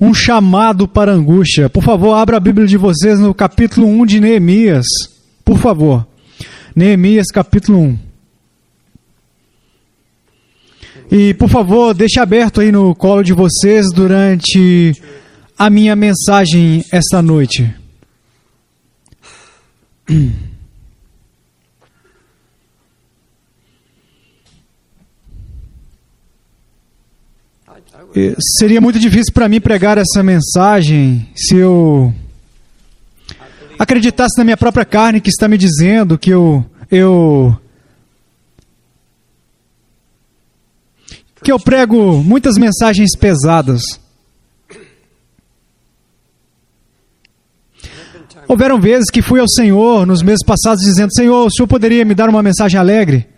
um chamado para angústia. Por favor, abra a Bíblia de vocês no capítulo 1 de Neemias. Por favor. Neemias, capítulo 1. E, por favor, deixe aberto aí no colo de vocês durante a minha mensagem esta noite. Seria muito difícil para mim pregar essa mensagem se eu acreditasse na minha própria carne que está me dizendo que eu eu que eu prego muitas mensagens pesadas. Houveram vezes que fui ao Senhor nos meses passados dizendo: Senhor, o Senhor poderia me dar uma mensagem alegre?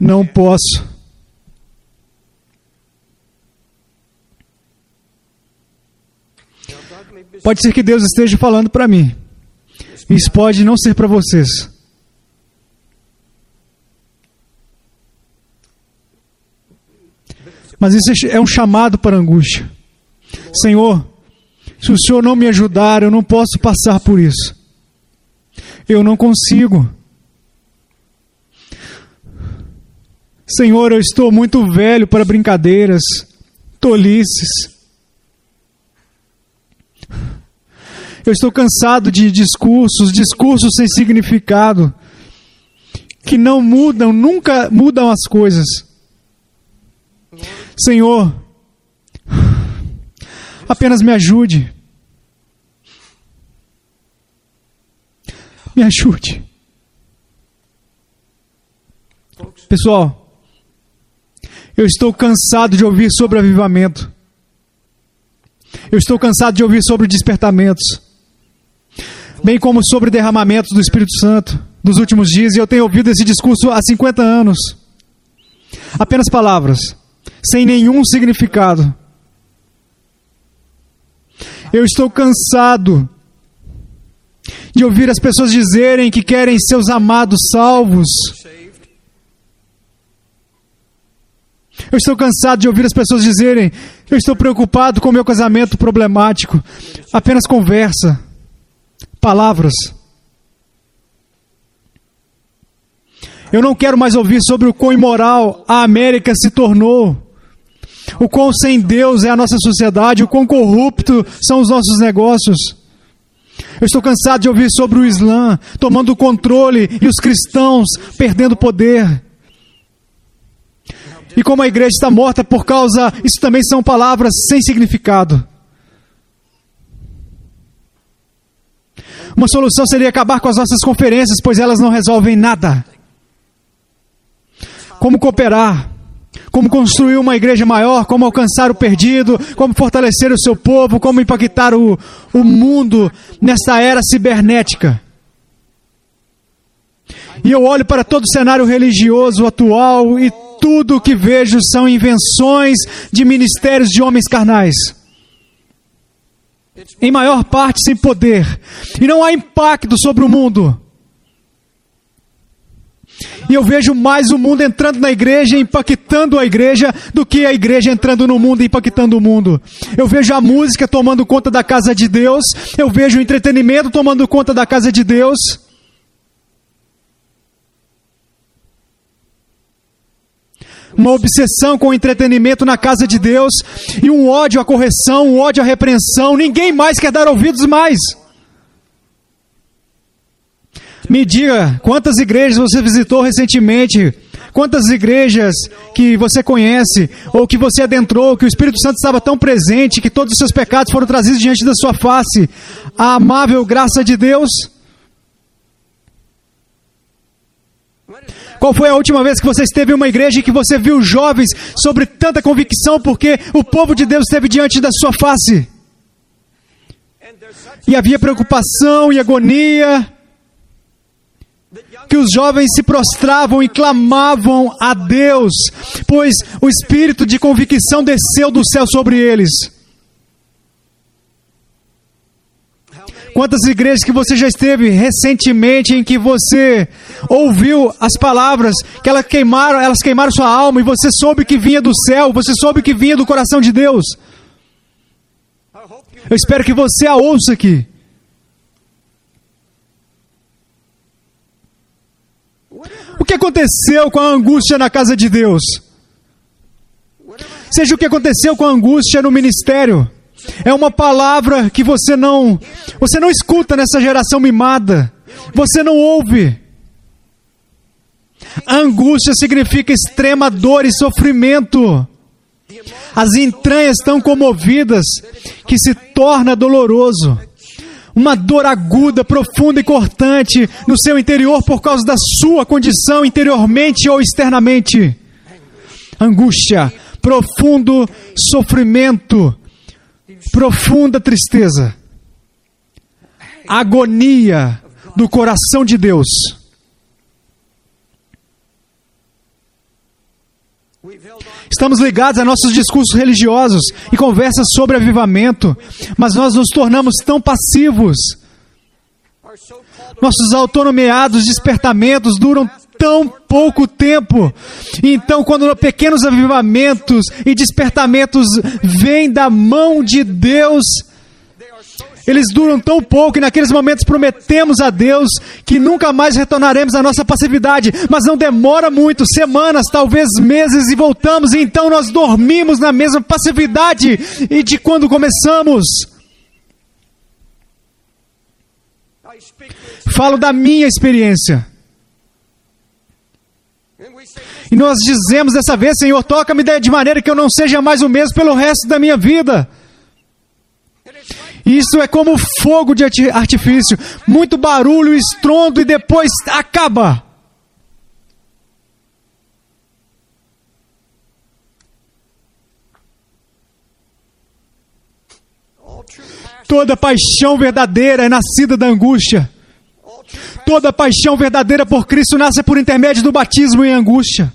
Não posso. Pode ser que Deus esteja falando para mim. Isso pode não ser para vocês. Mas isso é um chamado para angústia. Senhor, se o Senhor não me ajudar, eu não posso passar por isso. Eu não consigo. Senhor, eu estou muito velho para brincadeiras, tolices. Eu estou cansado de discursos, discursos sem significado, que não mudam, nunca mudam as coisas. Senhor, apenas me ajude. Me ajude. Pessoal, eu estou cansado de ouvir sobre avivamento. Eu estou cansado de ouvir sobre despertamentos. Bem como sobre derramamentos do Espírito Santo dos últimos dias, e eu tenho ouvido esse discurso há 50 anos. Apenas palavras sem nenhum significado. Eu estou cansado de ouvir as pessoas dizerem que querem seus amados salvos. Eu estou cansado de ouvir as pessoas dizerem: Eu estou preocupado com meu casamento problemático. Apenas conversa, palavras. Eu não quero mais ouvir sobre o quão imoral a América se tornou o quão sem Deus é a nossa sociedade, o quão corrupto são os nossos negócios. Eu estou cansado de ouvir sobre o Islã tomando o controle e os cristãos perdendo poder. E como a igreja está morta por causa, isso também são palavras sem significado. Uma solução seria acabar com as nossas conferências, pois elas não resolvem nada. Como cooperar? como construir uma igreja maior, como alcançar o perdido, como fortalecer o seu povo, como impactar o, o mundo nesta era cibernética. E eu olho para todo o cenário religioso atual e tudo o que vejo são invenções de ministérios de homens carnais. Em maior parte sem poder. E não há impacto sobre o mundo. E eu vejo mais o mundo entrando na igreja, impactando a igreja, do que a igreja entrando no mundo e impactando o mundo. Eu vejo a música tomando conta da casa de Deus, eu vejo o entretenimento tomando conta da casa de Deus. Uma obsessão com o entretenimento na casa de Deus e um ódio à correção, um ódio à repreensão. Ninguém mais quer dar ouvidos mais. Me diga quantas igrejas você visitou recentemente, quantas igrejas que você conhece, ou que você adentrou, que o Espírito Santo estava tão presente, que todos os seus pecados foram trazidos diante da sua face. A amável graça de Deus. Qual foi a última vez que você esteve em uma igreja e que você viu jovens sobre tanta convicção porque o povo de Deus esteve diante da sua face? E havia preocupação e agonia que os jovens se prostravam e clamavam a Deus, pois o espírito de convicção desceu do céu sobre eles. Quantas igrejas que você já esteve recentemente em que você ouviu as palavras que elas queimaram, elas queimaram sua alma e você soube que vinha do céu, você soube que vinha do coração de Deus. Eu espero que você a ouça aqui. O que aconteceu com a angústia na casa de Deus? Seja o que aconteceu com a angústia no ministério, é uma palavra que você não, você não escuta nessa geração mimada. Você não ouve. angústia significa extrema dor e sofrimento. As entranhas estão comovidas, que se torna doloroso. Uma dor aguda, profunda e cortante no seu interior por causa da sua condição interiormente ou externamente. Angústia, profundo sofrimento, profunda tristeza, agonia do coração de Deus. Estamos ligados a nossos discursos religiosos e conversas sobre avivamento, mas nós nos tornamos tão passivos. Nossos autonomeados despertamentos duram tão pouco tempo. Então, quando pequenos avivamentos e despertamentos vêm da mão de Deus, eles duram tão pouco e naqueles momentos prometemos a Deus que nunca mais retornaremos à nossa passividade, mas não demora muito, semanas, talvez meses e voltamos, e então nós dormimos na mesma passividade e de quando começamos. Falo da minha experiência. E nós dizemos dessa vez, Senhor, toca-me de maneira que eu não seja mais o mesmo pelo resto da minha vida. Isso é como fogo de artifício, muito barulho, estrondo e depois acaba. Toda paixão verdadeira é nascida da angústia. Toda paixão verdadeira por Cristo nasce por intermédio do batismo em angústia.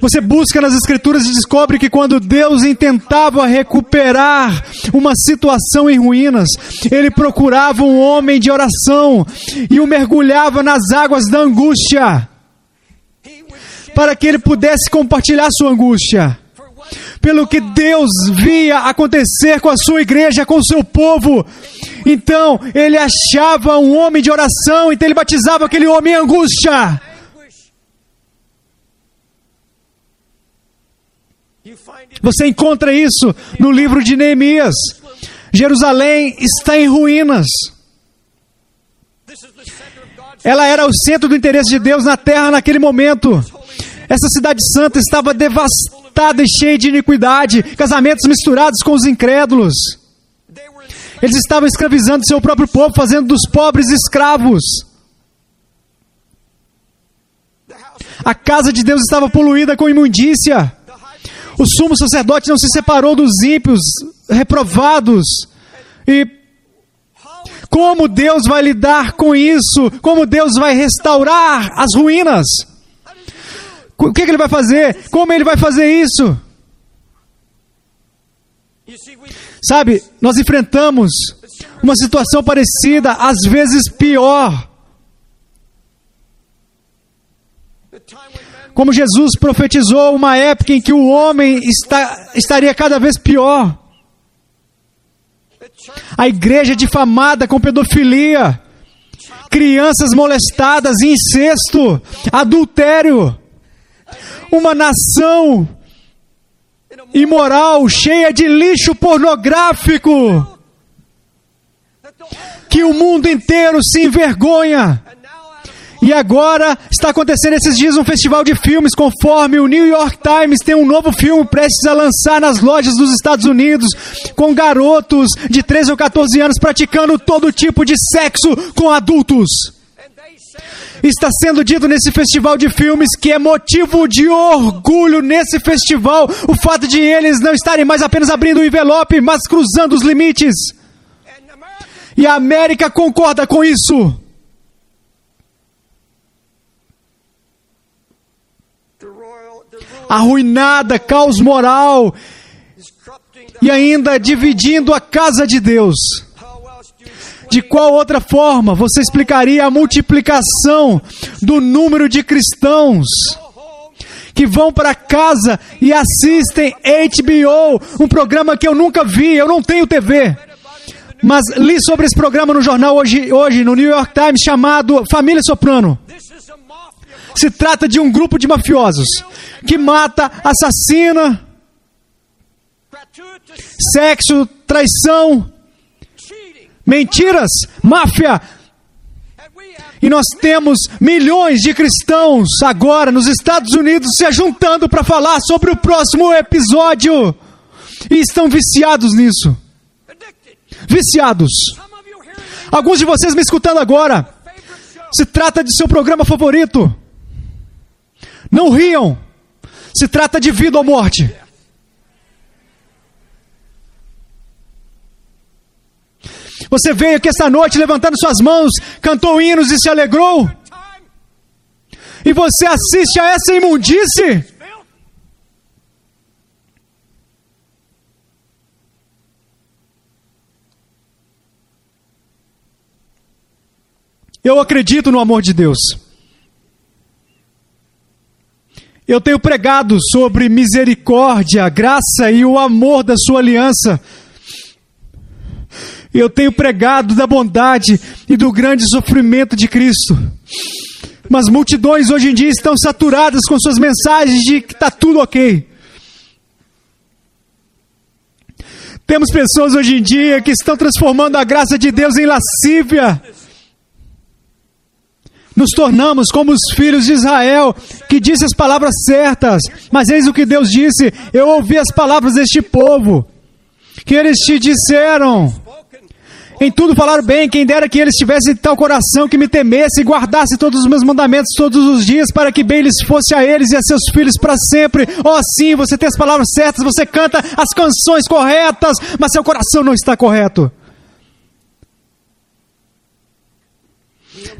Você busca nas Escrituras e descobre que quando Deus intentava recuperar uma situação em ruínas, ele procurava um homem de oração e o mergulhava nas águas da angústia, para que ele pudesse compartilhar sua angústia. Pelo que Deus via acontecer com a sua igreja, com o seu povo, então ele achava um homem de oração, então ele batizava aquele homem em angústia. Você encontra isso no livro de Neemias. Jerusalém está em ruínas. Ela era o centro do interesse de Deus na terra naquele momento. Essa cidade santa estava devastada e cheia de iniquidade, casamentos misturados com os incrédulos. Eles estavam escravizando seu próprio povo, fazendo dos pobres escravos. A casa de Deus estava poluída com imundícia. O sumo sacerdote não se separou dos ímpios, reprovados. E como Deus vai lidar com isso? Como Deus vai restaurar as ruínas? O que, que ele vai fazer? Como ele vai fazer isso? Sabe, nós enfrentamos uma situação parecida, às vezes pior. Como Jesus profetizou uma época em que o homem está, estaria cada vez pior. A igreja difamada com pedofilia, crianças molestadas, incesto, adultério. Uma nação imoral, cheia de lixo pornográfico, que o mundo inteiro se envergonha. E agora está acontecendo esses dias um festival de filmes, conforme o New York Times tem um novo filme prestes a lançar nas lojas dos Estados Unidos, com garotos de 13 ou 14 anos praticando todo tipo de sexo com adultos. Está sendo dito nesse festival de filmes que é motivo de orgulho nesse festival o fato de eles não estarem mais apenas abrindo o envelope, mas cruzando os limites. E a América concorda com isso. arruinada, caos moral e ainda dividindo a casa de Deus. De qual outra forma você explicaria a multiplicação do número de cristãos que vão para casa e assistem HBO, um programa que eu nunca vi, eu não tenho TV. Mas li sobre esse programa no jornal hoje, hoje no New York Times chamado Família Soprano. Se trata de um grupo de mafiosos que mata, assassina, sexo, traição, mentiras, máfia. E nós temos milhões de cristãos agora nos Estados Unidos se juntando para falar sobre o próximo episódio. E estão viciados nisso. Viciados. Alguns de vocês me escutando agora. Se trata de seu programa favorito. Não riam. Se trata de vida ou morte. Você veio aqui esta noite levantando suas mãos, cantou hinos e se alegrou? E você assiste a essa imundície? Eu acredito no amor de Deus. Eu tenho pregado sobre misericórdia, graça e o amor da sua aliança. Eu tenho pregado da bondade e do grande sofrimento de Cristo. Mas multidões hoje em dia estão saturadas com suas mensagens de que está tudo ok. Temos pessoas hoje em dia que estão transformando a graça de Deus em lascívia nos tornamos como os filhos de Israel, que disse as palavras certas, mas eis o que Deus disse: Eu ouvi as palavras deste povo, que eles te disseram. Em tudo falaram bem, quem dera que eles tivessem tal coração que me temesse e guardasse todos os meus mandamentos todos os dias, para que bem lhes fosse a eles e a seus filhos para sempre. Oh, sim, você tem as palavras certas, você canta as canções corretas, mas seu coração não está correto.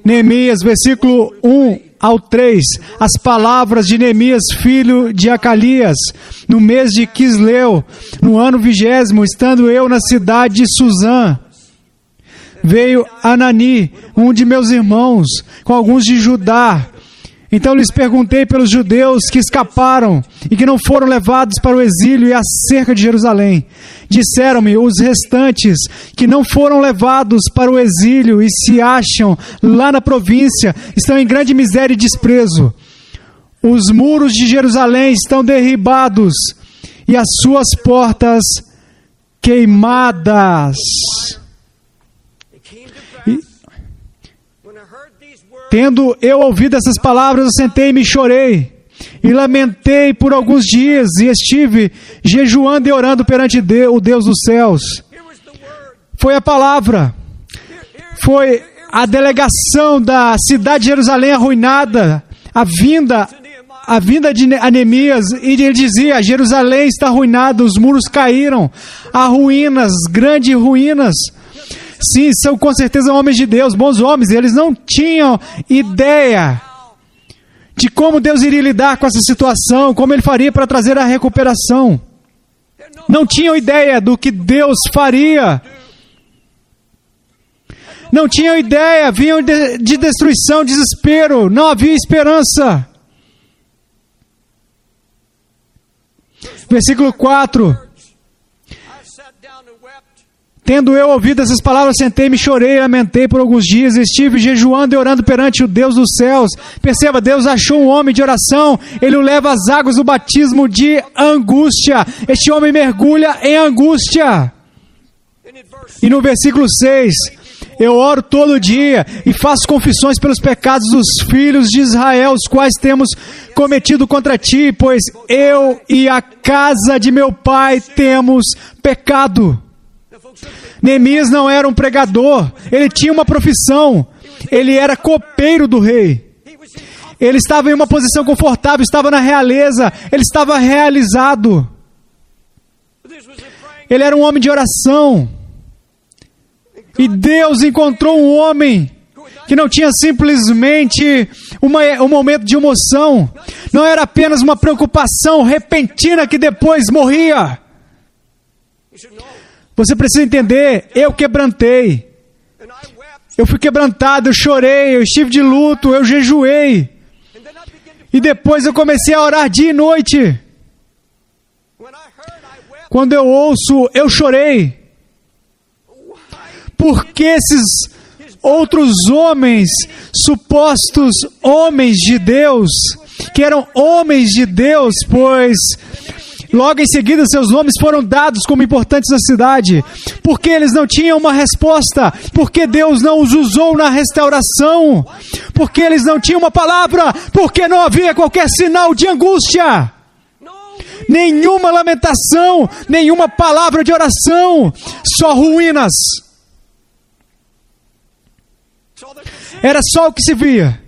Neemias, versículo 1 ao 3, as palavras de Neemias, filho de Acalias, no mês de Quisleu, no ano vigésimo, estando eu na cidade de Suzã, veio Anani, um de meus irmãos, com alguns de Judá, então lhes perguntei pelos judeus que escaparam e que não foram levados para o exílio e acerca de Jerusalém. Disseram-me os restantes que não foram levados para o exílio e se acham lá na província, estão em grande miséria e desprezo. Os muros de Jerusalém estão derribados e as suas portas queimadas. Tendo eu ouvido essas palavras, eu sentei e chorei. E lamentei por alguns dias e estive jejuando e orando perante o Deus dos céus. Foi a palavra. Foi a delegação da cidade de Jerusalém arruinada, a vinda a vinda de Anemias, e ele dizia: Jerusalém está arruinada, os muros caíram, há ruínas, grandes ruínas. Sim, são com certeza homens de Deus, bons homens, eles não tinham ideia de como Deus iria lidar com essa situação, como ele faria para trazer a recuperação. Não tinham ideia do que Deus faria. Não tinham ideia, vinham de, de destruição, desespero, não havia esperança. Versículo 4. Tendo eu ouvido essas palavras, sentei-me, chorei lamentei por alguns dias. Estive jejuando e orando perante o Deus dos céus. Perceba, Deus achou um homem de oração. Ele o leva às águas do batismo de angústia. Este homem mergulha em angústia. E no versículo 6, eu oro todo dia e faço confissões pelos pecados dos filhos de Israel, os quais temos cometido contra ti, pois eu e a casa de meu pai temos pecado. Neemias não era um pregador, ele tinha uma profissão, ele era copeiro do rei. Ele estava em uma posição confortável, estava na realeza, ele estava realizado. Ele era um homem de oração. E Deus encontrou um homem que não tinha simplesmente uma, um momento de emoção, não era apenas uma preocupação repentina que depois morria. Você precisa entender, eu quebrantei. Eu fui quebrantado, eu chorei, eu estive de luto, eu jejuei. E depois eu comecei a orar dia e noite. Quando eu ouço, eu chorei. Porque esses outros homens, supostos homens de Deus, que eram homens de Deus, pois logo em seguida seus nomes foram dados como importantes da cidade, porque eles não tinham uma resposta, porque Deus não os usou na restauração, porque eles não tinham uma palavra, porque não havia qualquer sinal de angústia nenhuma lamentação, nenhuma palavra de oração, só ruínas. Era só o que se via.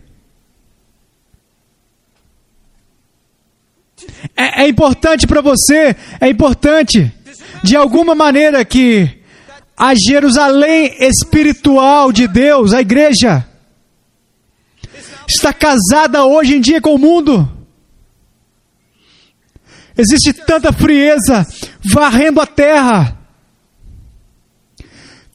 É, é importante para você, é importante, de alguma maneira, que a Jerusalém espiritual de Deus, a igreja, está casada hoje em dia com o mundo. Existe tanta frieza varrendo a terra.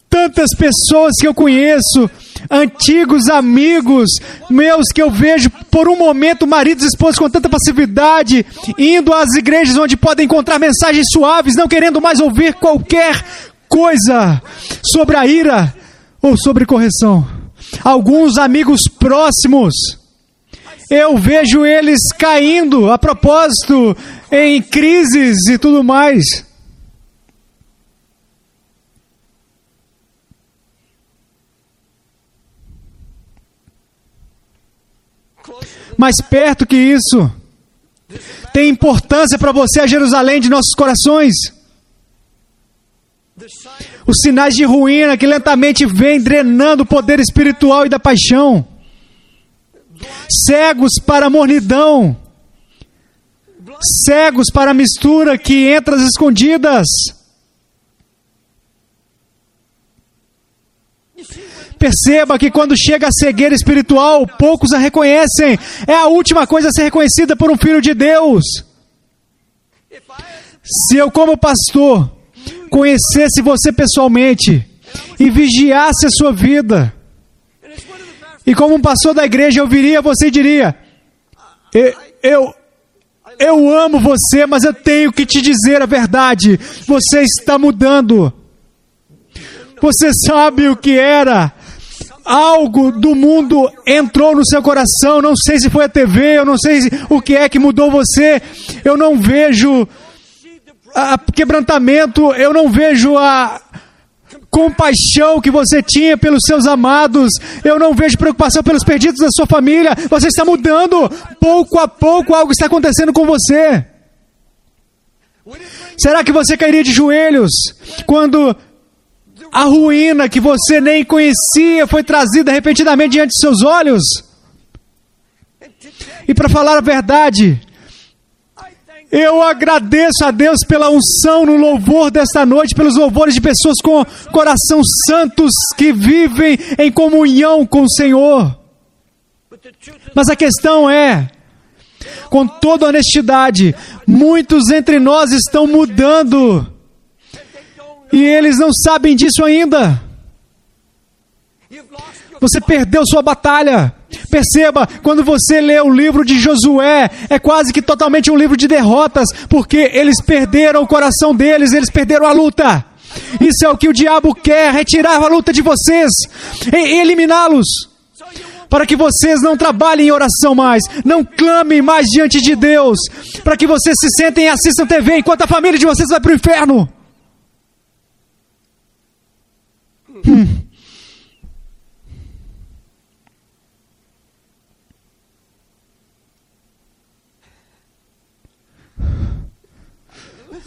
Tantas pessoas que eu conheço, antigos amigos meus que eu vejo por um momento, maridos e esposas com tanta passividade, indo às igrejas onde podem encontrar mensagens suaves, não querendo mais ouvir qualquer coisa sobre a ira ou sobre correção. Alguns amigos próximos, eu vejo eles caindo a propósito em crises e tudo mais. Mais perto que isso, tem importância para você a Jerusalém de nossos corações. Os sinais de ruína que lentamente vêm drenando o poder espiritual e da paixão. Cegos para a mornidão. Cegos para a mistura que entra às escondidas. Perceba que quando chega a cegueira espiritual, poucos a reconhecem. É a última coisa a ser reconhecida por um filho de Deus. Se eu, como pastor, conhecesse você pessoalmente e vigiasse a sua vida, e como um pastor da igreja, eu viria você e diria: eu, eu, eu amo você, mas eu tenho que te dizer a verdade. Você está mudando. Você sabe o que era algo do mundo entrou no seu coração. Não sei se foi a TV, eu não sei o que é que mudou você. Eu não vejo a quebrantamento, eu não vejo a compaixão que você tinha pelos seus amados. Eu não vejo preocupação pelos perdidos da sua família. Você está mudando. Pouco a pouco algo está acontecendo com você. Será que você cairia de joelhos quando a ruína que você nem conhecia foi trazida repentinamente diante de seus olhos. E para falar a verdade, eu agradeço a Deus pela unção no louvor desta noite, pelos louvores de pessoas com coração santos que vivem em comunhão com o Senhor. Mas a questão é, com toda honestidade, muitos entre nós estão mudando e eles não sabem disso ainda. Você perdeu sua batalha. Perceba, quando você lê o livro de Josué, é quase que totalmente um livro de derrotas, porque eles perderam o coração deles, eles perderam a luta. Isso é o que o diabo quer: retirar a luta de vocês, eliminá-los. Para que vocês não trabalhem em oração mais, não clamem mais diante de Deus, para que vocês se sentem e assistam TV enquanto a família de vocês vai para o inferno.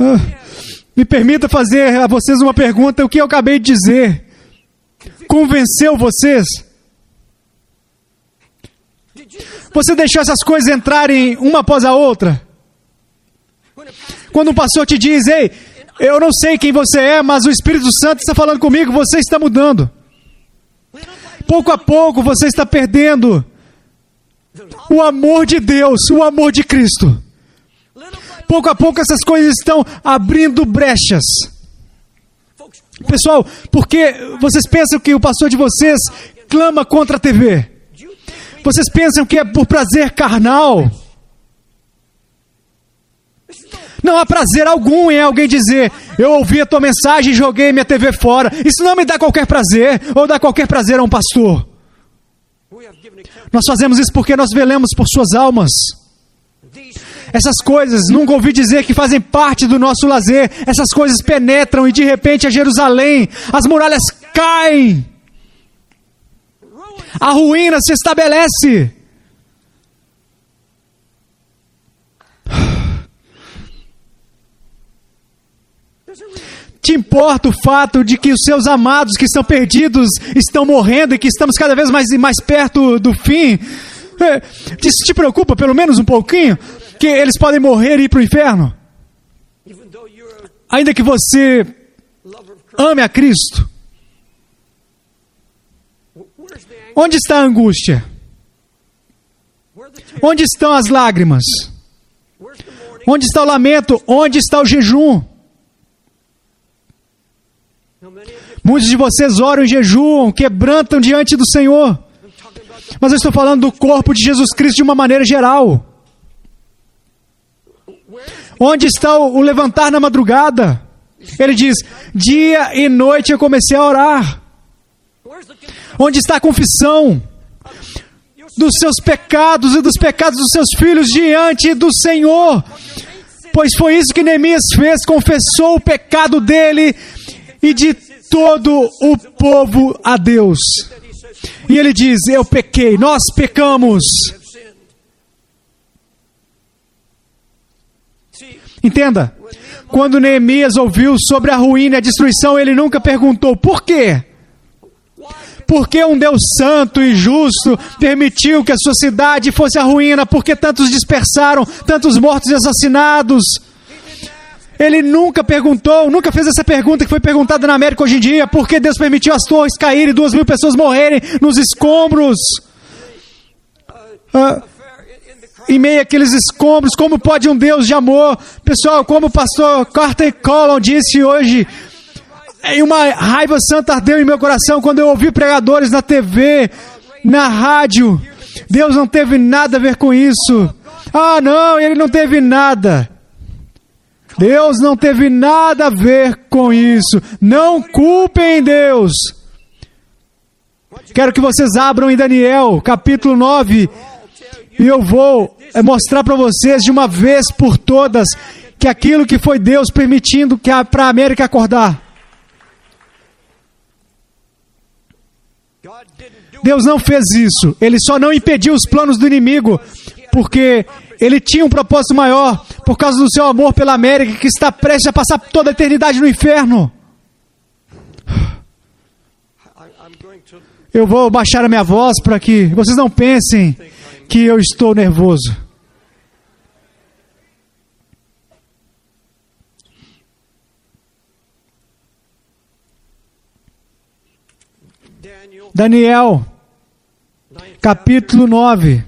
Ah, me permita fazer a vocês uma pergunta: o que eu acabei de dizer convenceu vocês? Você deixou essas coisas entrarem uma após a outra? Quando um pastor te diz, ei, eu não sei quem você é, mas o Espírito Santo está falando comigo, você está mudando. Pouco a pouco você está perdendo o amor de Deus, o amor de Cristo. Pouco a pouco essas coisas estão abrindo brechas. Pessoal, porque vocês pensam que o pastor de vocês clama contra a TV? Vocês pensam que é por prazer carnal? Não há prazer algum em alguém dizer: Eu ouvi a tua mensagem e joguei minha TV fora. Isso não me dá qualquer prazer, ou dá qualquer prazer a um pastor. Nós fazemos isso porque nós velemos por suas almas. Essas coisas, nunca ouvi dizer que fazem parte do nosso lazer. Essas coisas penetram e de repente a Jerusalém, as muralhas caem. A ruína se estabelece. Te importa o fato de que os seus amados que estão perdidos estão morrendo e que estamos cada vez mais mais perto do fim? É, isso te preocupa pelo menos um pouquinho? Que eles podem morrer e ir para o inferno? Ainda que você ame a Cristo. Onde está a angústia? Onde estão as lágrimas? Onde está o lamento? Onde está o jejum? Muitos de vocês oram e jejuam, quebrantam diante do Senhor. Mas eu estou falando do corpo de Jesus Cristo de uma maneira geral. Onde está o, levantar na madrugada? Ele diz: dia e noite eu comecei a orar. Onde está a confissão dos seus pecados e dos pecados dos seus filhos diante do Senhor? Pois foi isso que Neemias fez, confessou o pecado dele e de todo o povo a Deus. E ele diz: Eu pequei, nós pecamos. Entenda, quando Neemias ouviu sobre a ruína e a destruição, ele nunca perguntou por quê. Por que um Deus santo e justo permitiu que a sua cidade fosse a ruína? Por que tantos dispersaram, tantos mortos e assassinados? Ele nunca perguntou, nunca fez essa pergunta que foi perguntada na América hoje em dia: por que Deus permitiu as torres caírem e duas mil pessoas morrerem nos escombros? Ah, em meio àqueles escombros, como pode um Deus de amor? Pessoal, como o pastor Carter Collin disse hoje, em uma raiva santa ardeu em meu coração quando eu ouvi pregadores na TV, na rádio. Deus não teve nada a ver com isso. Ah, não, ele não teve nada. Deus não teve nada a ver com isso. Não culpem Deus. Quero que vocês abram em Daniel, capítulo 9, e eu vou eh, mostrar para vocês de uma vez por todas que aquilo que foi Deus permitindo que para a América acordar. Deus não fez isso. Ele só não impediu os planos do inimigo, porque ele tinha um propósito maior por causa do seu amor pela América que está prestes a passar toda a eternidade no inferno. Eu vou baixar a minha voz para que vocês não pensem que eu estou nervoso. Daniel, capítulo 9.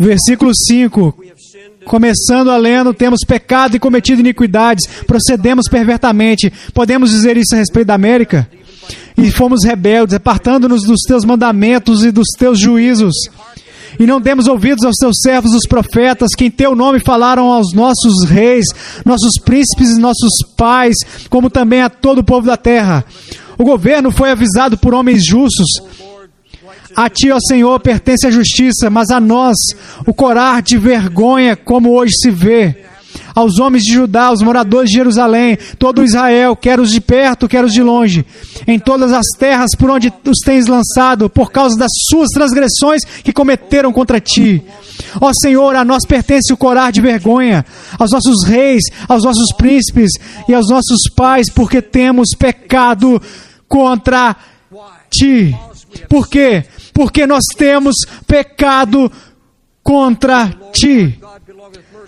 Versículo 5. Começando a lendo, temos pecado e cometido iniquidades, procedemos pervertamente. Podemos dizer isso a respeito da América? E fomos rebeldes, apartando-nos dos teus mandamentos e dos teus juízos. E não demos ouvidos aos teus servos, os profetas, que em teu nome falaram aos nossos reis, nossos príncipes e nossos pais, como também a todo o povo da terra. O governo foi avisado por homens justos a ti, ó Senhor, pertence a justiça, mas a nós o corar de vergonha, como hoje se vê. Aos homens de Judá, aos moradores de Jerusalém, todo Israel, quer os de perto, quer os de longe, em todas as terras por onde os tens lançado, por causa das suas transgressões que cometeram contra ti. Ó Senhor, a nós pertence o corar de vergonha, aos nossos reis, aos nossos príncipes e aos nossos pais, porque temos pecado contra ti. Por quê? Porque nós temos pecado contra ti.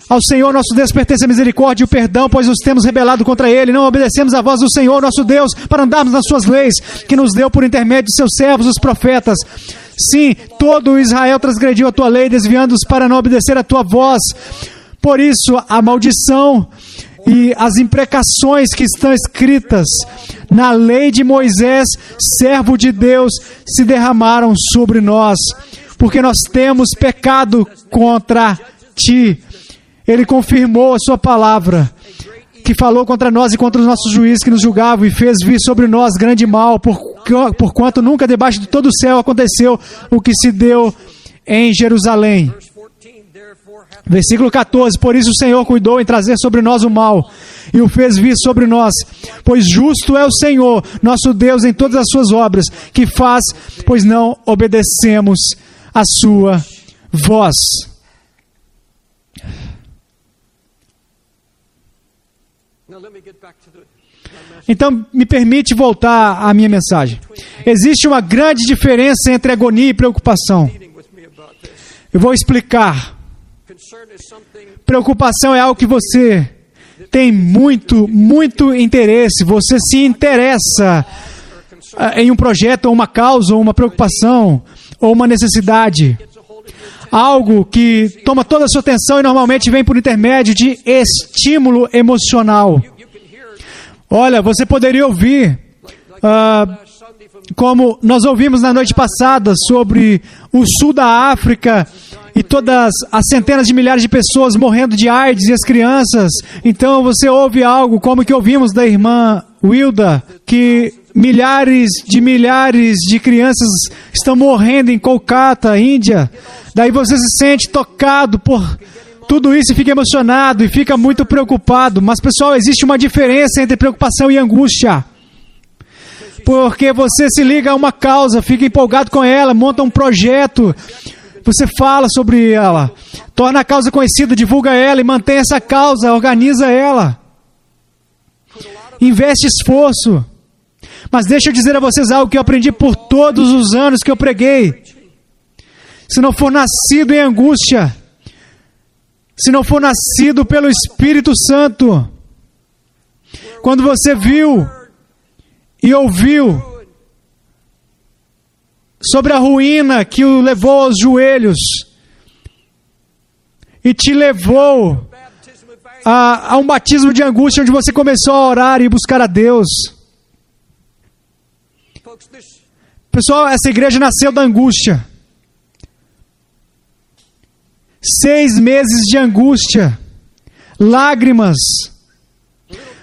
Ao Senhor nosso Deus pertence a misericórdia e o perdão, pois nos temos rebelado contra Ele. Não obedecemos a voz do Senhor nosso Deus para andarmos nas suas leis, que nos deu por intermédio de seus servos, os profetas. Sim, todo Israel transgrediu a tua lei, desviando-os para não obedecer a tua voz. Por isso, a maldição e as imprecações que estão escritas na lei de Moisés, servo de Deus, se derramaram sobre nós, porque nós temos pecado contra ti. Ele confirmou a sua palavra, que falou contra nós e contra os nossos juízes que nos julgavam e fez vir sobre nós grande mal, por, porquanto nunca debaixo de todo o céu aconteceu o que se deu em Jerusalém. Versículo 14: Por isso o Senhor cuidou em trazer sobre nós o mal e o fez vir sobre nós, pois justo é o Senhor, nosso Deus, em todas as suas obras, que faz, pois não obedecemos a sua voz. Então, me permite voltar à minha mensagem. Existe uma grande diferença entre agonia e preocupação. Eu vou explicar. Preocupação é algo que você tem muito, muito interesse, você se interessa ah, em um projeto, ou uma causa, ou uma preocupação, ou uma necessidade. Algo que toma toda a sua atenção e normalmente vem por intermédio de estímulo emocional. Olha, você poderia ouvir, uh, como nós ouvimos na noite passada, sobre o sul da África e todas as centenas de milhares de pessoas morrendo de AIDS e as crianças. Então você ouve algo como que ouvimos da irmã Wilda, que milhares de milhares de crianças estão morrendo em Kolkata, Índia. Daí você se sente tocado por tudo isso e fica emocionado e fica muito preocupado. Mas pessoal, existe uma diferença entre preocupação e angústia. Porque você se liga a uma causa, fica empolgado com ela, monta um projeto, você fala sobre ela, torna a causa conhecida, divulga ela e mantém essa causa, organiza ela. Investe esforço. Mas deixa eu dizer a vocês algo que eu aprendi por todos os anos que eu preguei. Se não for nascido em angústia, se não for nascido pelo Espírito Santo, quando você viu e ouviu sobre a ruína que o levou aos joelhos e te levou a, a, um batismo de angústia onde você começou a orar e buscar a Deus. Pessoal, essa igreja nasceu da angústia. Seis meses de angústia, lágrimas,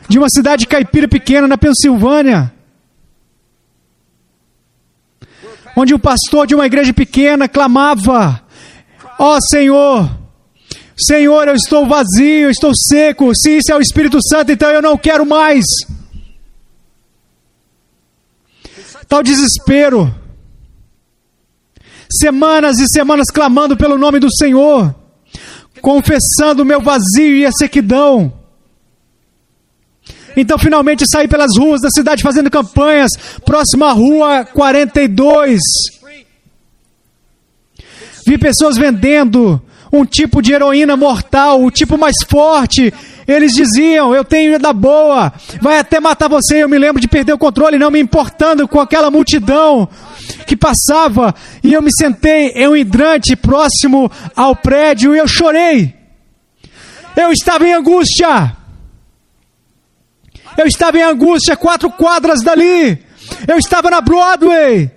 de uma cidade caipira pequena na Pensilvânia onde o pastor de uma igreja pequena clamava: Ó oh, Senhor, Senhor, eu estou vazio, eu estou seco. Se isso é o Espírito Santo, então eu não quero mais. Tal desespero. Semanas e semanas clamando pelo nome do Senhor, confessando o meu vazio e a sequidão. Então finalmente saí pelas ruas da cidade fazendo campanhas, próxima rua 42. Vi pessoas vendendo um tipo de heroína mortal, o tipo mais forte. Eles diziam: Eu tenho da boa, vai até matar você. Eu me lembro de perder o controle, não me importando com aquela multidão que passava. E eu me sentei em um hidrante próximo ao prédio e eu chorei. Eu estava em angústia. Eu estava em angústia, quatro quadras dali. Eu estava na Broadway,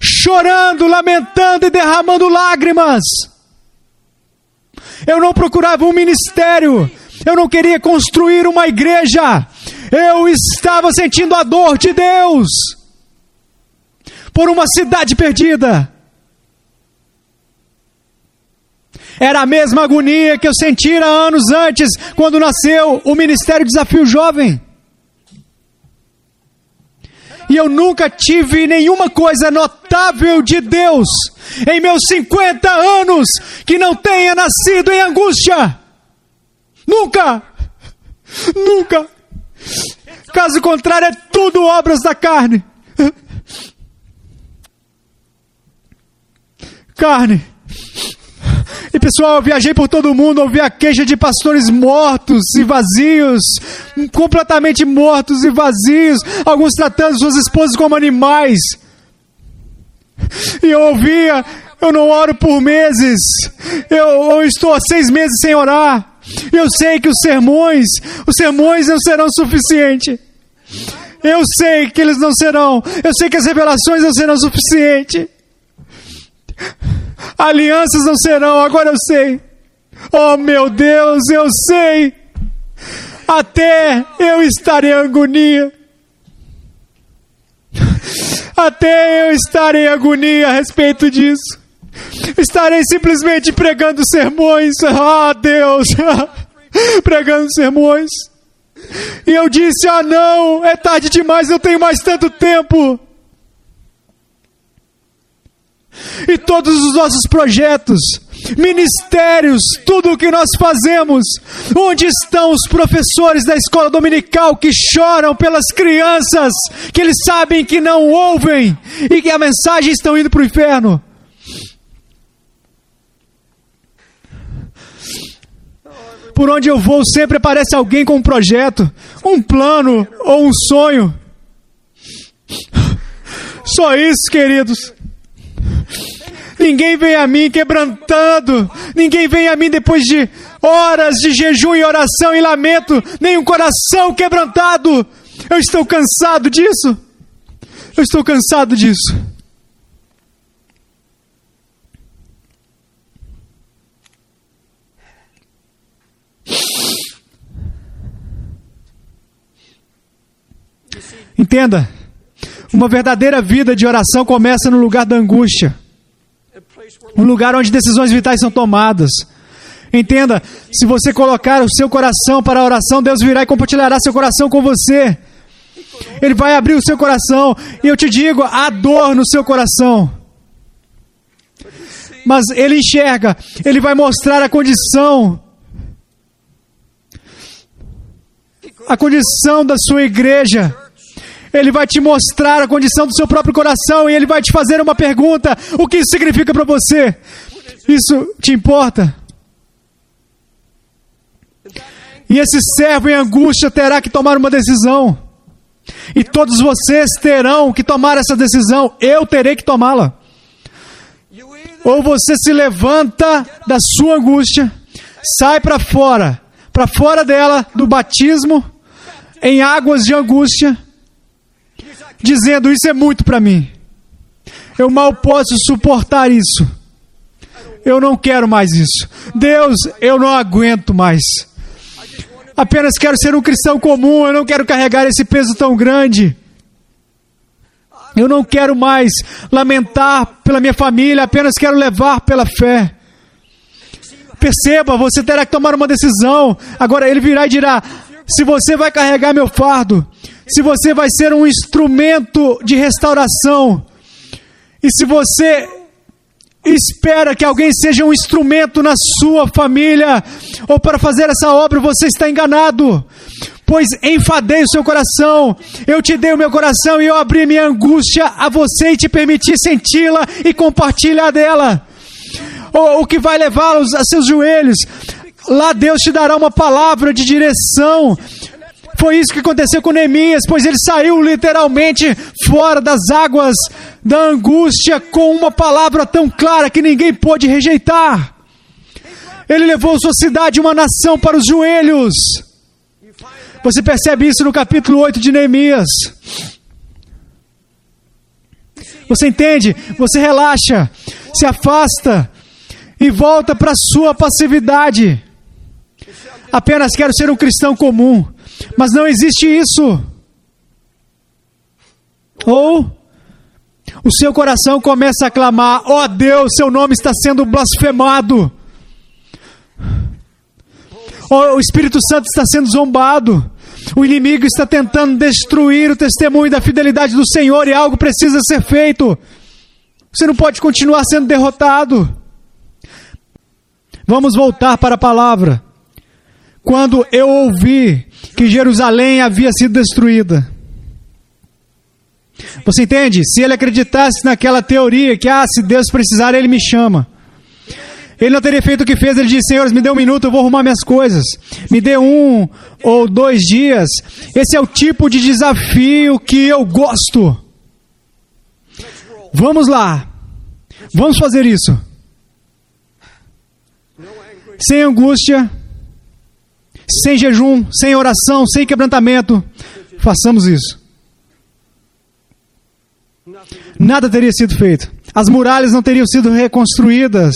chorando, lamentando e derramando lágrimas. Eu não procurava um ministério. Eu não queria construir uma igreja. Eu estava sentindo a dor de Deus por uma cidade perdida. Era a mesma agonia que eu sentira anos antes, quando nasceu o Ministério Desafio Jovem. E eu nunca tive nenhuma coisa notável de Deus em meus 50 anos que não tenha nascido em angústia. Nunca! Nunca! Caso contrário, é tudo obras da carne. Carne. E pessoal, viajei por todo mundo, ouvi a queixa de pastores mortos e vazios, completamente mortos e vazios, alguns tratando suas esposas como animais. E eu ouvia, eu não oro por meses, eu, eu estou há seis meses sem orar. Eu sei que os sermões, os sermões não serão suficientes. Eu sei que eles não serão. Eu sei que as revelações não serão suficientes. Alianças não serão, agora eu sei. Oh meu Deus, eu sei. Até eu estar em agonia. Até eu estar em agonia a respeito disso. Estarei simplesmente pregando sermões. Ah, Deus! pregando sermões. E eu disse: Ah, não, é tarde demais, eu tenho mais tanto tempo. E todos os nossos projetos, ministérios, tudo o que nós fazemos, onde estão os professores da escola dominical que choram pelas crianças, que eles sabem que não ouvem e que a mensagem estão indo para o inferno? Por onde eu vou, sempre aparece alguém com um projeto, um plano ou um sonho. Só isso, queridos. Ninguém vem a mim quebrantando. Ninguém vem a mim depois de horas de jejum e oração e lamento. Nem um coração quebrantado. Eu estou cansado disso. Eu estou cansado disso. Entenda, uma verdadeira vida de oração começa no lugar da angústia, um lugar onde decisões vitais são tomadas. Entenda, se você colocar o seu coração para a oração, Deus virá e compartilhará seu coração com você. Ele vai abrir o seu coração, e eu te digo, há dor no seu coração. Mas ele enxerga, ele vai mostrar a condição a condição da sua igreja. Ele vai te mostrar a condição do seu próprio coração e ele vai te fazer uma pergunta: o que isso significa para você? Isso te importa? E esse servo em angústia terá que tomar uma decisão. E todos vocês terão que tomar essa decisão. Eu terei que tomá-la. Ou você se levanta da sua angústia, sai para fora, para fora dela, do batismo, em águas de angústia, dizendo: Isso é muito para mim. Eu mal posso suportar isso. Eu não quero mais isso. Deus, eu não aguento mais. Apenas quero ser um cristão comum. Eu não quero carregar esse peso tão grande. Eu não quero mais lamentar pela minha família. Apenas quero levar pela fé. Perceba, você terá que tomar uma decisão. Agora ele virá e dirá: se você vai carregar meu fardo, se você vai ser um instrumento de restauração, e se você espera que alguém seja um instrumento na sua família ou para fazer essa obra, você está enganado. Pois enfadei o seu coração, eu te dei o meu coração e eu abri minha angústia a você e te permiti senti-la e compartilhar dela. O, o que vai levá-los a seus joelhos. Lá Deus te dará uma palavra de direção foi isso que aconteceu com Neemias, pois ele saiu literalmente fora das águas da angústia com uma palavra tão clara que ninguém pôde rejeitar. Ele levou sua cidade, uma nação, para os joelhos. Você percebe isso no capítulo 8 de Neemias. Você entende? Você relaxa, se afasta e volta para sua passividade. Apenas quero ser um cristão comum. Mas não existe isso. Ou o seu coração começa a clamar: ó oh Deus, seu nome está sendo blasfemado. O Espírito Santo está sendo zombado. O inimigo está tentando destruir o testemunho da fidelidade do Senhor e algo precisa ser feito. Você não pode continuar sendo derrotado. Vamos voltar para a palavra. Quando eu ouvi que Jerusalém havia sido destruída. Você entende? Se ele acreditasse naquela teoria que, ah, se Deus precisar, ele me chama. Ele não teria feito o que fez, ele disse: Senhor, me dê um minuto, eu vou arrumar minhas coisas. Me dê um ou dois dias. Esse é o tipo de desafio que eu gosto. Vamos lá. Vamos fazer isso. Sem angústia, sem jejum, sem oração, sem quebrantamento, façamos isso. nada teria sido feito. As muralhas não teriam sido reconstruídas.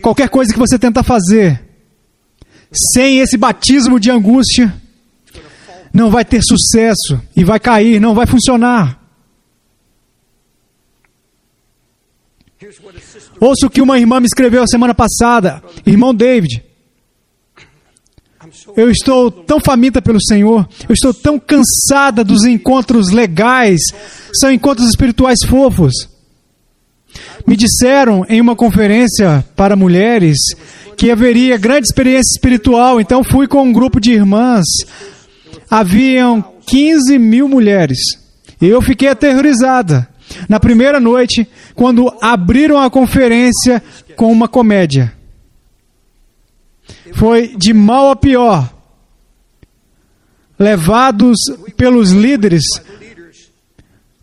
Qualquer coisa que você tentar fazer sem esse batismo de angústia, não vai ter sucesso e vai cair, não vai funcionar. Ouça o que uma irmã me escreveu a semana passada, irmão David. Eu estou tão faminta pelo Senhor, eu estou tão cansada dos encontros legais, são encontros espirituais fofos. Me disseram em uma conferência para mulheres que haveria grande experiência espiritual, então fui com um grupo de irmãs. Haviam 15 mil mulheres. Eu fiquei aterrorizada. Na primeira noite, quando abriram a conferência com uma comédia. Foi de mal a pior. Levados pelos líderes,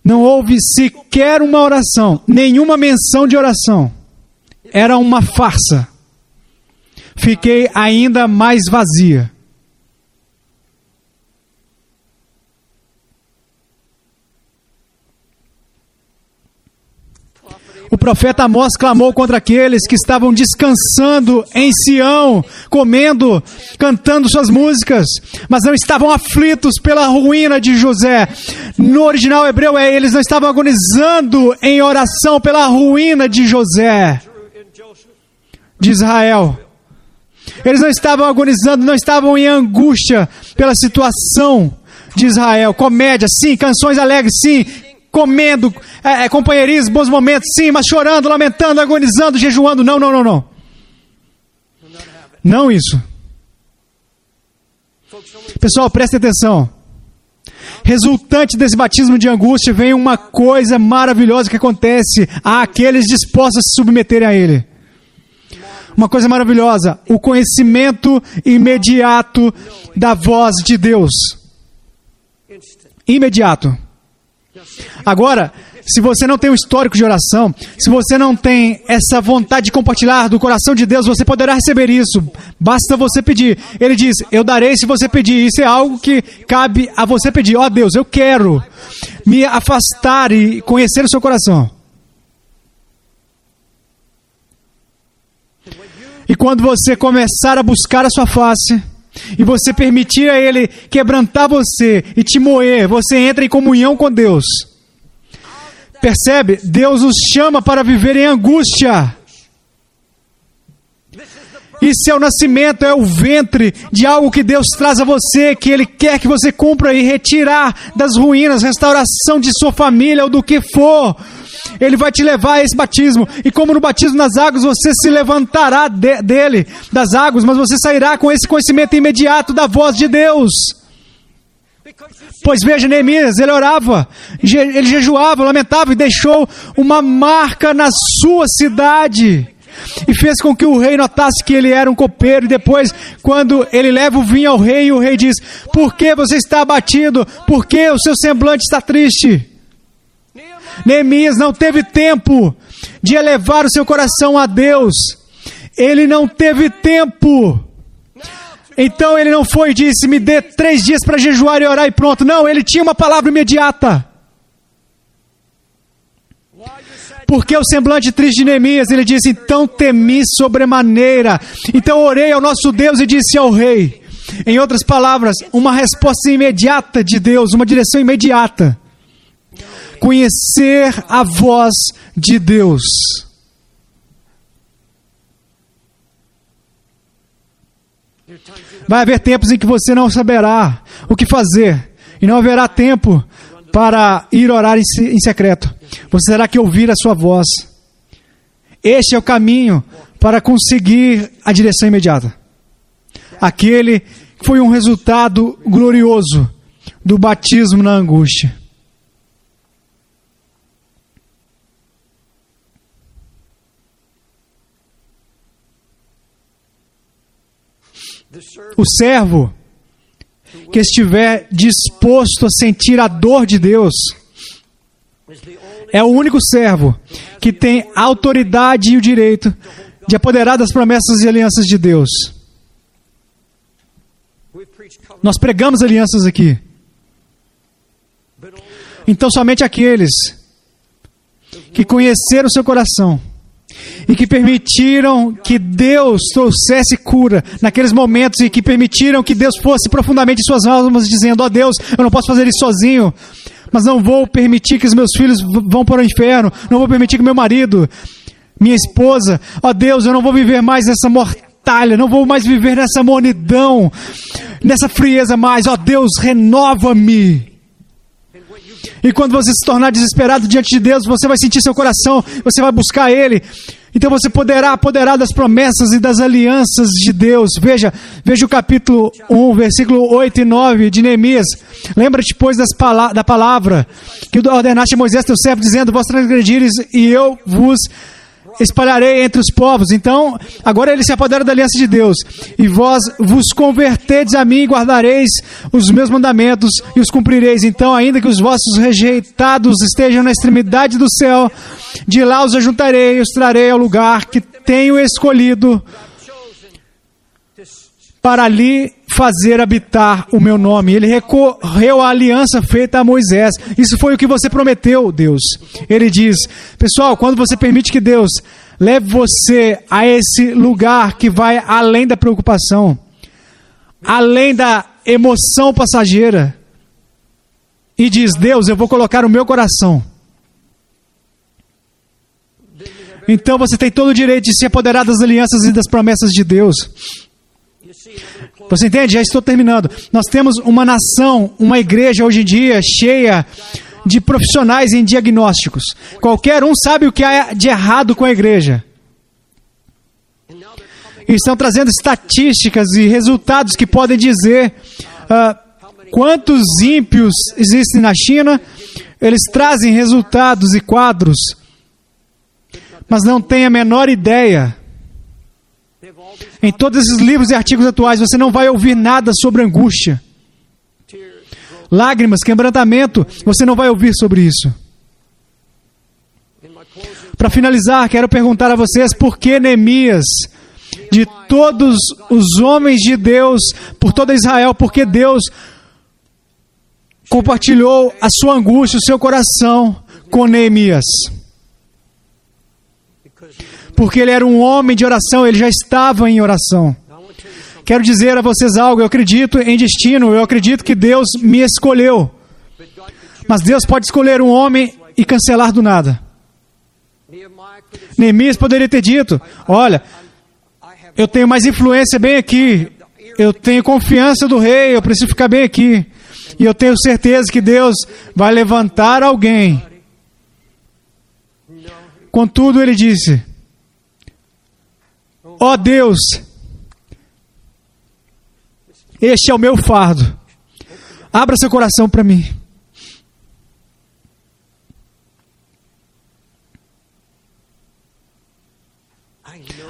não houve sequer uma oração, nenhuma menção de oração. Era uma farsa. Fiquei ainda mais vazia. O profeta Amós clamou contra aqueles que estavam descansando em Sião, comendo, cantando suas músicas, mas não estavam aflitos pela ruína de José. No original hebreu é eles não estavam agonizando em oração pela ruína de José, de Israel. Eles não estavam agonizando, não estavam em angústia pela situação de Israel. Comédia, sim, canções alegres, sim, comendo, é, é, companheirismo, bons momentos, sim, mas chorando, lamentando, agonizando, jejuando. Não, não, não, não. Não isso. Pessoal, preste atenção. Resultante desse batismo de angústia vem uma coisa maravilhosa que acontece a aqueles dispostos a se submeterem a ele. Uma coisa maravilhosa, o conhecimento imediato da voz de Deus. Imediato. Agora, se você não tem um histórico de oração, se você não tem essa vontade de compartilhar do coração de Deus, você poderá receber isso. Basta você pedir. Ele diz: Eu darei se você pedir. Isso é algo que cabe a você pedir. Ó oh, Deus, eu quero me afastar e conhecer o seu coração. E quando você começar a buscar a sua face, e você permitir a Ele quebrantar você e te moer, você entra em comunhão com Deus. Percebe? Deus nos chama para viver em angústia. Isso é o nascimento, é o ventre de algo que Deus traz a você, que Ele quer que você cumpra e retirar das ruínas, restauração de sua família ou do que for. Ele vai te levar a esse batismo. E como no batismo nas águas, você se levantará de, dele, das águas, mas você sairá com esse conhecimento imediato da voz de Deus. Pois veja, Neemias, ele orava, ele jejuava, lamentava e deixou uma marca na sua cidade. E fez com que o rei notasse que ele era um copeiro. E depois, quando ele leva o vinho ao rei, o rei diz: Por que você está abatido? Por que o seu semblante está triste? Neemias não teve tempo de elevar o seu coração a Deus. Ele não teve tempo. Então ele não foi e disse: Me dê três dias para jejuar e orar e pronto. Não, ele tinha uma palavra imediata. Porque o semblante triste de Neemias, ele disse: Então temi sobremaneira. Então orei ao nosso Deus e disse ao rei. Em outras palavras, uma resposta imediata de Deus, uma direção imediata conhecer a voz de Deus. Vai haver tempos em que você não saberá o que fazer, e não haverá tempo para ir orar em secreto. Você terá que ouvir a sua voz. Este é o caminho para conseguir a direção imediata. Aquele que foi um resultado glorioso do batismo na angústia. O servo que estiver disposto a sentir a dor de Deus é o único servo que tem a autoridade e o direito de apoderar das promessas e alianças de Deus. Nós pregamos alianças aqui. Então, somente aqueles que conheceram o seu coração e que permitiram que Deus trouxesse cura naqueles momentos e que permitiram que Deus fosse profundamente em suas almas, dizendo: Ó oh Deus, eu não posso fazer isso sozinho, mas não vou permitir que os meus filhos vão para o inferno, não vou permitir que meu marido, minha esposa, ó oh Deus, eu não vou viver mais essa mortalha, não vou mais viver nessa monidão, nessa frieza mais, ó oh Deus, renova-me. E quando você se tornar desesperado diante de Deus, você vai sentir seu coração, você vai buscar Ele. Então você poderá apoderar das promessas e das alianças de Deus. Veja, veja o capítulo 1, versículo 8 e 9 de Neemias. Lembra-te, pois, pala da palavra que ordenaste a Moisés, teu servo, dizendo: Vós transgredires e eu vos espalharei entre os povos. Então, agora ele se apodera da aliança de Deus. E vós vos convertedes a mim e guardareis os meus mandamentos e os cumprireis. Então, ainda que os vossos rejeitados estejam na extremidade do céu, de lá os ajuntarei e os trarei ao lugar que tenho escolhido para ali fazer habitar o meu nome. Ele recorreu à aliança feita a Moisés. Isso foi o que você prometeu, Deus. Ele diz: Pessoal, quando você permite que Deus leve você a esse lugar que vai além da preocupação, além da emoção passageira, e diz: Deus, eu vou colocar o meu coração. Então você tem todo o direito de se apoderar das alianças e das promessas de Deus. Você entende? Já estou terminando. Nós temos uma nação, uma igreja hoje em dia cheia de profissionais em diagnósticos. Qualquer um sabe o que há de errado com a igreja. E estão trazendo estatísticas e resultados que podem dizer uh, quantos ímpios existem na China. Eles trazem resultados e quadros, mas não têm a menor ideia em todos esses livros e artigos atuais, você não vai ouvir nada sobre angústia. Lágrimas, quebrantamento, você não vai ouvir sobre isso. Para finalizar, quero perguntar a vocês por que Neemias, de todos os homens de Deus, por toda Israel, por que Deus compartilhou a sua angústia, o seu coração com Neemias? Porque ele era um homem de oração, ele já estava em oração. Quero dizer a vocês algo, eu acredito em destino, eu acredito que Deus me escolheu. Mas Deus pode escolher um homem e cancelar do nada. Neemias poderia ter dito: Olha, eu tenho mais influência bem aqui, eu tenho confiança do rei, eu preciso ficar bem aqui. E eu tenho certeza que Deus vai levantar alguém. Contudo, ele disse: Ó oh Deus, este é o meu fardo. Abra seu coração para mim.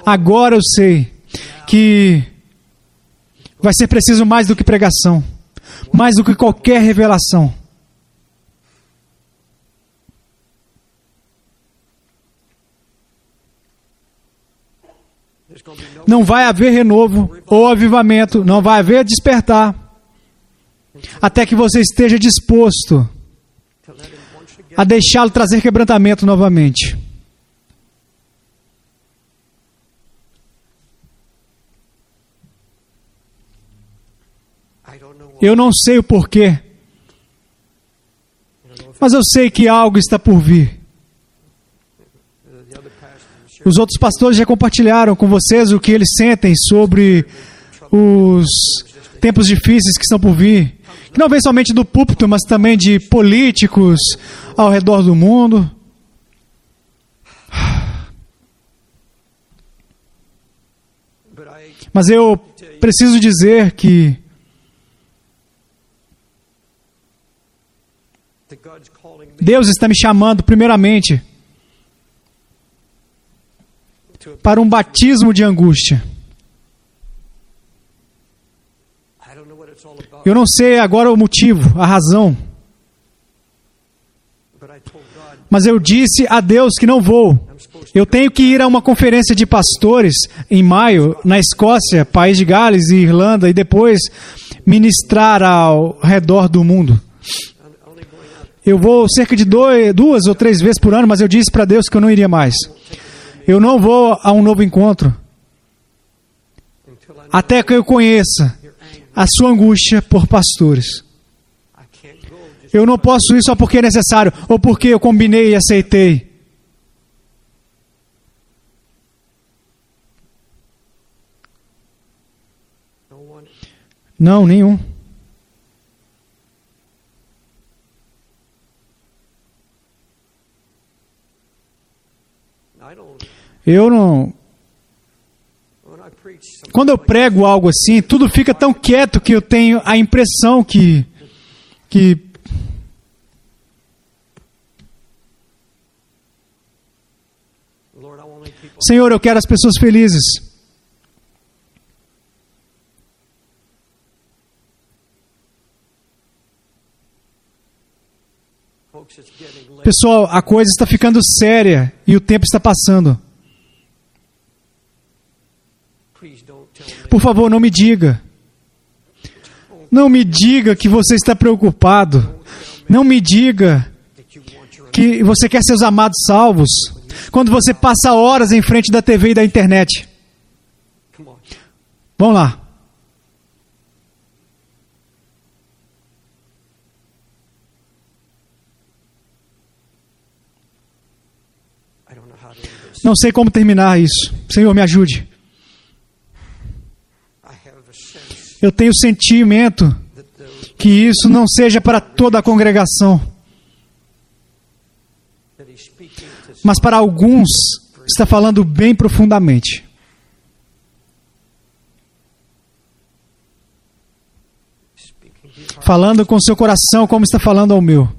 Agora eu sei que vai ser preciso mais do que pregação, mais do que qualquer revelação. Não vai haver renovo ou avivamento, não vai haver despertar, até que você esteja disposto a deixá-lo trazer quebrantamento novamente. Eu não sei o porquê, mas eu sei que algo está por vir. Os outros pastores já compartilharam com vocês o que eles sentem sobre os tempos difíceis que estão por vir. Que não vem somente do púlpito, mas também de políticos ao redor do mundo. Mas eu preciso dizer que Deus está me chamando, primeiramente, para um batismo de angústia. Eu não sei agora o motivo, a razão. Mas eu disse a Deus que não vou. Eu tenho que ir a uma conferência de pastores em maio, na Escócia, País de Gales e Irlanda, e depois ministrar ao redor do mundo. Eu vou cerca de dois, duas ou três vezes por ano, mas eu disse para Deus que eu não iria mais. Eu não vou a um novo encontro até que eu conheça a sua angústia por pastores. Eu não posso ir só porque é necessário ou porque eu combinei e aceitei. Não, nenhum. Eu não. Quando eu prego algo assim, tudo fica tão quieto que eu tenho a impressão que que Senhor, eu quero as pessoas felizes. Pessoal, a coisa está ficando séria e o tempo está passando. Por favor, não me diga. Não me diga que você está preocupado. Não me diga que você quer seus amados salvos. Quando você passa horas em frente da TV e da internet. Vamos lá. Não sei como terminar isso. Senhor, me ajude. Eu tenho sentimento que isso não seja para toda a congregação, mas para alguns está falando bem profundamente. Falando com seu coração como está falando ao meu.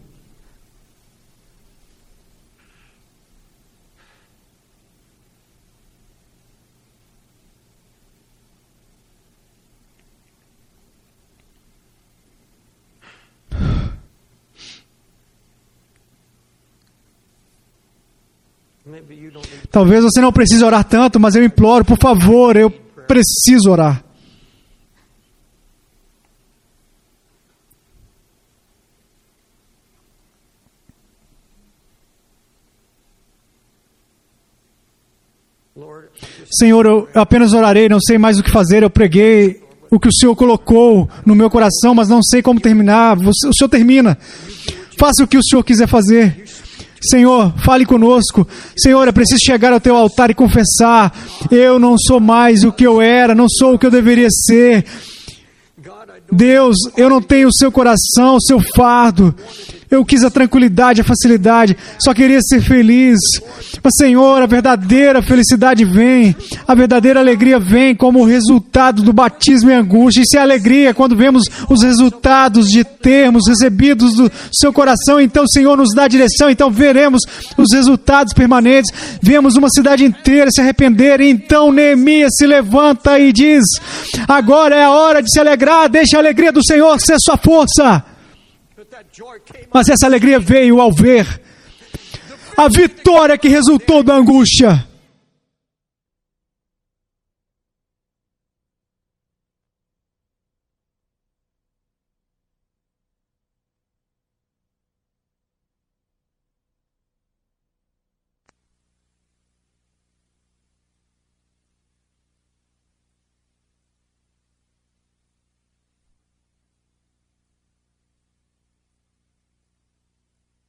Talvez você não precise orar tanto, mas eu imploro, por favor, eu preciso orar. Senhor, eu apenas orarei, não sei mais o que fazer. Eu preguei o que o Senhor colocou no meu coração, mas não sei como terminar. O Senhor termina. Faça o que o Senhor quiser fazer. Senhor, fale conosco. Senhor, é preciso chegar ao teu altar e confessar: eu não sou mais o que eu era, não sou o que eu deveria ser. Deus, eu não tenho o seu coração, o seu fardo. Eu quis a tranquilidade, a facilidade, só queria ser feliz. Mas, Senhor, a verdadeira felicidade vem, a verdadeira alegria vem como resultado do batismo e angústia. Isso é alegria quando vemos os resultados de termos recebidos do seu coração. Então, Senhor nos dá direção, então veremos os resultados permanentes. Vemos uma cidade inteira se arrepender. Então, Neemias se levanta e diz: Agora é a hora de se alegrar, deixa a alegria do Senhor ser sua força. Mas essa alegria veio ao ver a vitória que resultou da angústia.